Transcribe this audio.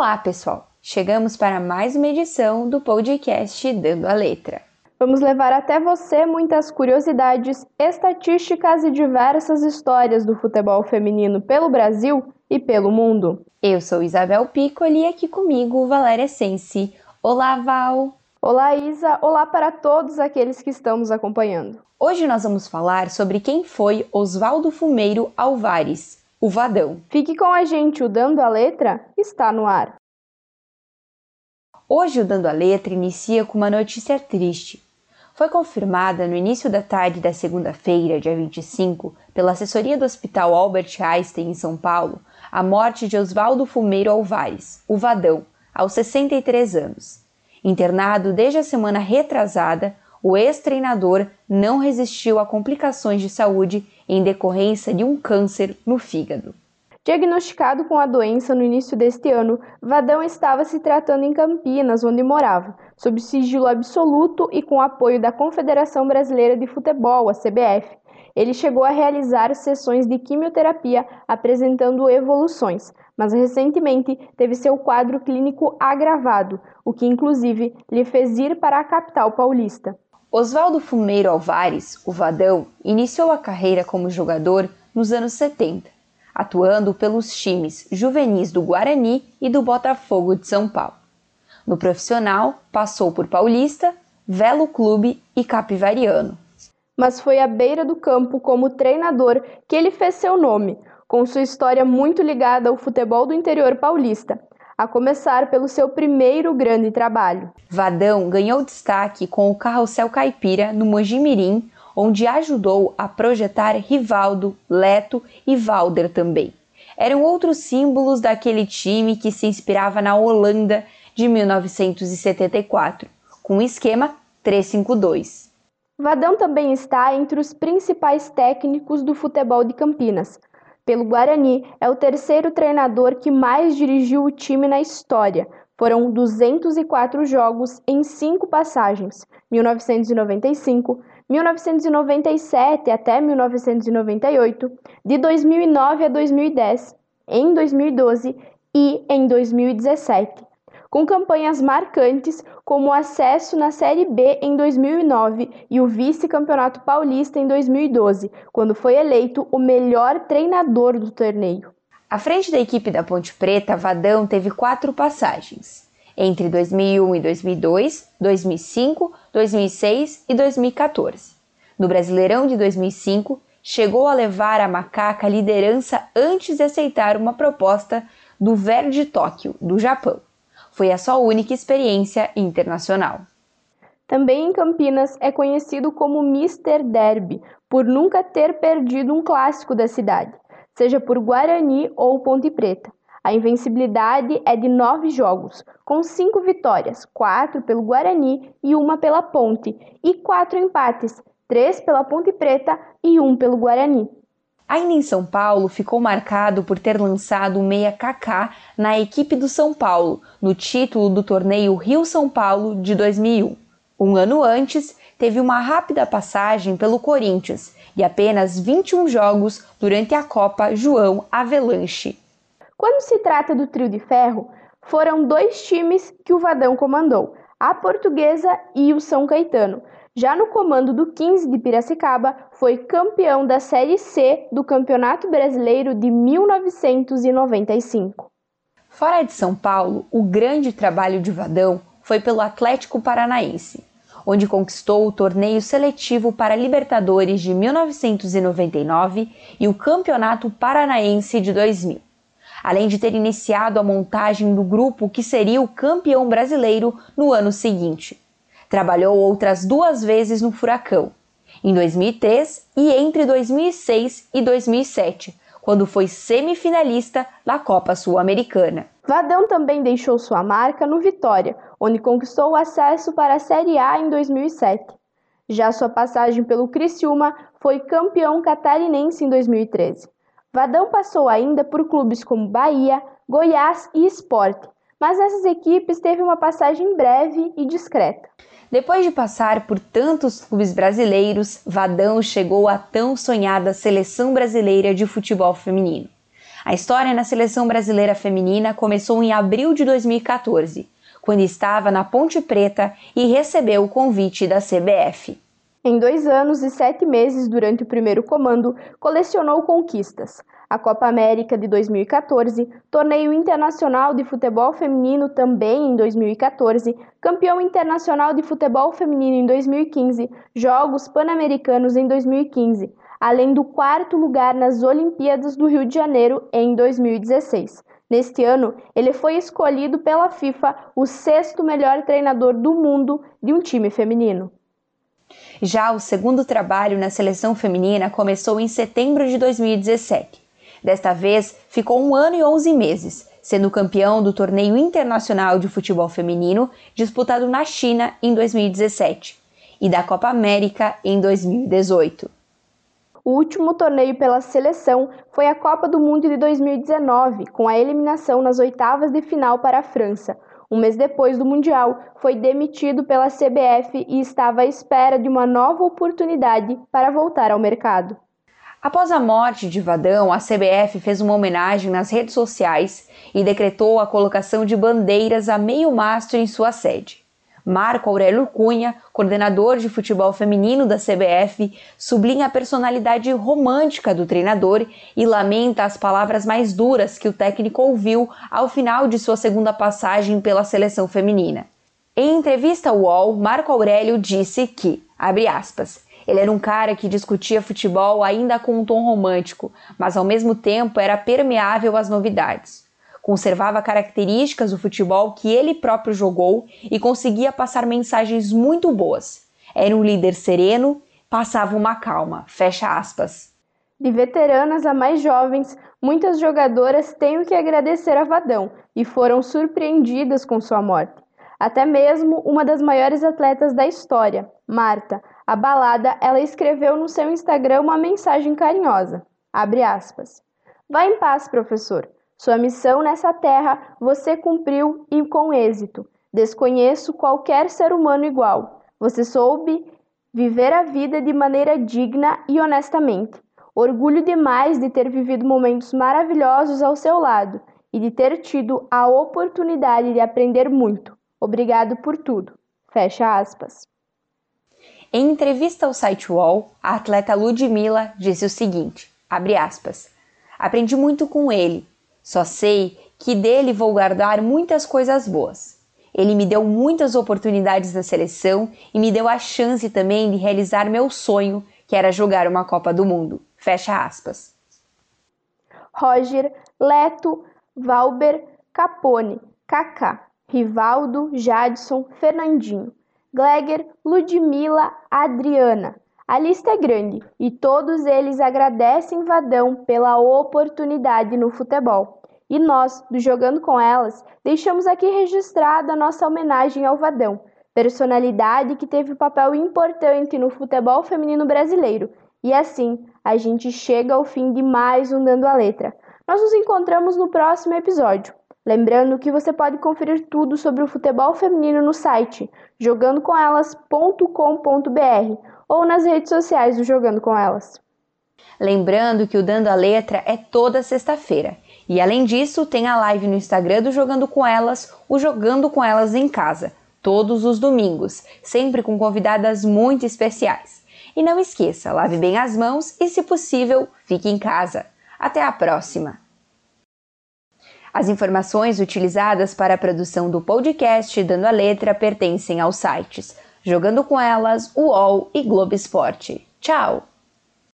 Olá, pessoal! Chegamos para mais uma edição do podcast Dando a Letra. Vamos levar até você muitas curiosidades, estatísticas e diversas histórias do futebol feminino pelo Brasil e pelo mundo. Eu sou Isabel Piccoli e aqui comigo Valéria Sensi. Olá, Val! Olá, Isa! Olá para todos aqueles que estão nos acompanhando. Hoje nós vamos falar sobre quem foi Oswaldo Fumeiro Alvares, o Vadão. Fique com a gente, o Dando a Letra está no ar. Hoje o Dando a Letra inicia com uma notícia triste. Foi confirmada no início da tarde da segunda-feira, dia 25, pela assessoria do Hospital Albert Einstein em São Paulo, a morte de Oswaldo Fumeiro Alvares, o Vadão, aos 63 anos. Internado desde a semana retrasada, o ex-treinador não resistiu a complicações de saúde em decorrência de um câncer no fígado. Diagnosticado com a doença no início deste ano, Vadão estava se tratando em Campinas, onde morava, sob sigilo absoluto e com apoio da Confederação Brasileira de Futebol, a CBF. Ele chegou a realizar sessões de quimioterapia apresentando evoluções, mas recentemente teve seu quadro clínico agravado, o que inclusive lhe fez ir para a capital paulista. Oswaldo Fumeiro Alvares, o Vadão, iniciou a carreira como jogador nos anos 70, atuando pelos times juvenis do Guarani e do Botafogo de São Paulo. No profissional, passou por Paulista, Velo Clube e Capivariano. Mas foi à beira do campo como treinador que ele fez seu nome, com sua história muito ligada ao futebol do interior paulista, a começar pelo seu primeiro grande trabalho. Vadão ganhou destaque com o Carrossel Caipira no Mojimirim, onde ajudou a projetar Rivaldo, Leto e Valder também. Eram outros símbolos daquele time que se inspirava na Holanda de 1974, com o esquema 352. Vadão também está entre os principais técnicos do futebol de Campinas, pelo Guarani, é o terceiro treinador que mais dirigiu o time na história. Foram 204 jogos em cinco passagens: 1995, 1997 até 1998, de 2009 a 2010, em 2012 e em 2017 com campanhas marcantes como acesso na Série B em 2009 e o vice-campeonato paulista em 2012, quando foi eleito o melhor treinador do torneio. À frente da equipe da Ponte Preta, Vadão teve quatro passagens. Entre 2001 e 2002, 2005, 2006 e 2014. No Brasileirão de 2005, chegou a levar a Macaca a liderança antes de aceitar uma proposta do Verde Tóquio, do Japão. Foi a sua única experiência internacional. Também em Campinas é conhecido como Mr. Derby, por nunca ter perdido um clássico da cidade, seja por Guarani ou Ponte Preta. A invencibilidade é de nove jogos, com cinco vitórias, quatro pelo Guarani e uma pela Ponte, e quatro empates, três pela Ponte Preta e um pelo Guarani. Ainda em São Paulo, ficou marcado por ter lançado o meia Kaká na equipe do São Paulo, no título do torneio Rio-São Paulo de 2001. Um ano antes, teve uma rápida passagem pelo Corinthians e apenas 21 jogos durante a Copa João Avelanche. Quando se trata do trio de ferro, foram dois times que o Vadão comandou, a Portuguesa e o São Caetano, já no comando do 15 de Piracicaba, foi campeão da Série C do Campeonato Brasileiro de 1995. Fora de São Paulo, o grande trabalho de Vadão foi pelo Atlético Paranaense, onde conquistou o torneio seletivo para Libertadores de 1999 e o Campeonato Paranaense de 2000, além de ter iniciado a montagem do grupo que seria o campeão brasileiro no ano seguinte. Trabalhou outras duas vezes no Furacão, em 2003 e entre 2006 e 2007, quando foi semifinalista da Copa Sul-Americana. Vadão também deixou sua marca no Vitória, onde conquistou o acesso para a Série A em 2007. Já sua passagem pelo Criciúma foi campeão catarinense em 2013. Vadão passou ainda por clubes como Bahia, Goiás e Esporte, mas nessas equipes teve uma passagem breve e discreta. Depois de passar por tantos clubes brasileiros, Vadão chegou à tão sonhada seleção brasileira de futebol feminino. A história na seleção brasileira feminina começou em abril de 2014, quando estava na Ponte Preta e recebeu o convite da CBF. Em dois anos e sete meses durante o primeiro comando, colecionou conquistas. A Copa América de 2014, Torneio Internacional de Futebol Feminino também em 2014, Campeão Internacional de Futebol Feminino em 2015, Jogos Pan-Americanos em 2015, além do quarto lugar nas Olimpíadas do Rio de Janeiro em 2016. Neste ano, ele foi escolhido pela FIFA o sexto melhor treinador do mundo de um time feminino. Já o segundo trabalho na seleção feminina começou em setembro de 2017. Desta vez, ficou um ano e 11 meses, sendo campeão do Torneio Internacional de Futebol Feminino disputado na China em 2017 e da Copa América em 2018. O último torneio pela seleção foi a Copa do Mundo de 2019, com a eliminação nas oitavas de final para a França, um mês depois do Mundial, foi demitido pela CBF e estava à espera de uma nova oportunidade para voltar ao mercado. Após a morte de Vadão, a CBF fez uma homenagem nas redes sociais e decretou a colocação de bandeiras a meio mastro em sua sede. Marco Aurélio Cunha, coordenador de futebol feminino da CBF, sublinha a personalidade romântica do treinador e lamenta as palavras mais duras que o técnico ouviu ao final de sua segunda passagem pela seleção feminina. Em entrevista ao UOL, Marco Aurélio disse que, abre aspas, ele era um cara que discutia futebol ainda com um tom romântico, mas ao mesmo tempo era permeável às novidades conservava características do futebol que ele próprio jogou e conseguia passar mensagens muito boas. Era um líder sereno, passava uma calma. Fecha aspas. De veteranas a mais jovens, muitas jogadoras têm o que agradecer a Vadão e foram surpreendidas com sua morte. Até mesmo uma das maiores atletas da história, Marta, abalada, ela escreveu no seu Instagram uma mensagem carinhosa. Abre aspas. Vá em paz, professor. Sua missão nessa terra você cumpriu e com êxito. Desconheço qualquer ser humano igual. Você soube viver a vida de maneira digna e honestamente. Orgulho demais de ter vivido momentos maravilhosos ao seu lado e de ter tido a oportunidade de aprender muito. Obrigado por tudo. Fecha aspas. Em entrevista ao site UOL, a atleta Ludmilla disse o seguinte: abre aspas. Aprendi muito com ele, só sei que dele vou guardar muitas coisas boas. Ele me deu muitas oportunidades na seleção e me deu a chance também de realizar meu sonho, que era jogar uma Copa do Mundo. Fecha aspas. Roger, Leto, Valber, Capone, Kaká, Rivaldo, Jadson, Fernandinho, Gleger, Ludmila, Adriana. A lista é grande e todos eles agradecem Vadão pela oportunidade no futebol. E nós, do Jogando com Elas, deixamos aqui registrada a nossa homenagem ao Vadão, personalidade que teve papel importante no futebol feminino brasileiro. E assim, a gente chega ao fim de mais um Dando a Letra. Nós nos encontramos no próximo episódio. Lembrando que você pode conferir tudo sobre o futebol feminino no site jogandocomelas.com.br ou nas redes sociais do Jogando com Elas. Lembrando que o Dando a Letra é toda sexta-feira e além disso, tem a live no Instagram do Jogando com Elas, o Jogando com Elas em Casa, todos os domingos, sempre com convidadas muito especiais. E não esqueça, lave bem as mãos e, se possível, fique em casa. Até a próxima! As informações utilizadas para a produção do podcast Dando a Letra pertencem aos sites Jogando com Elas, UOL e Globo Esporte. Tchau!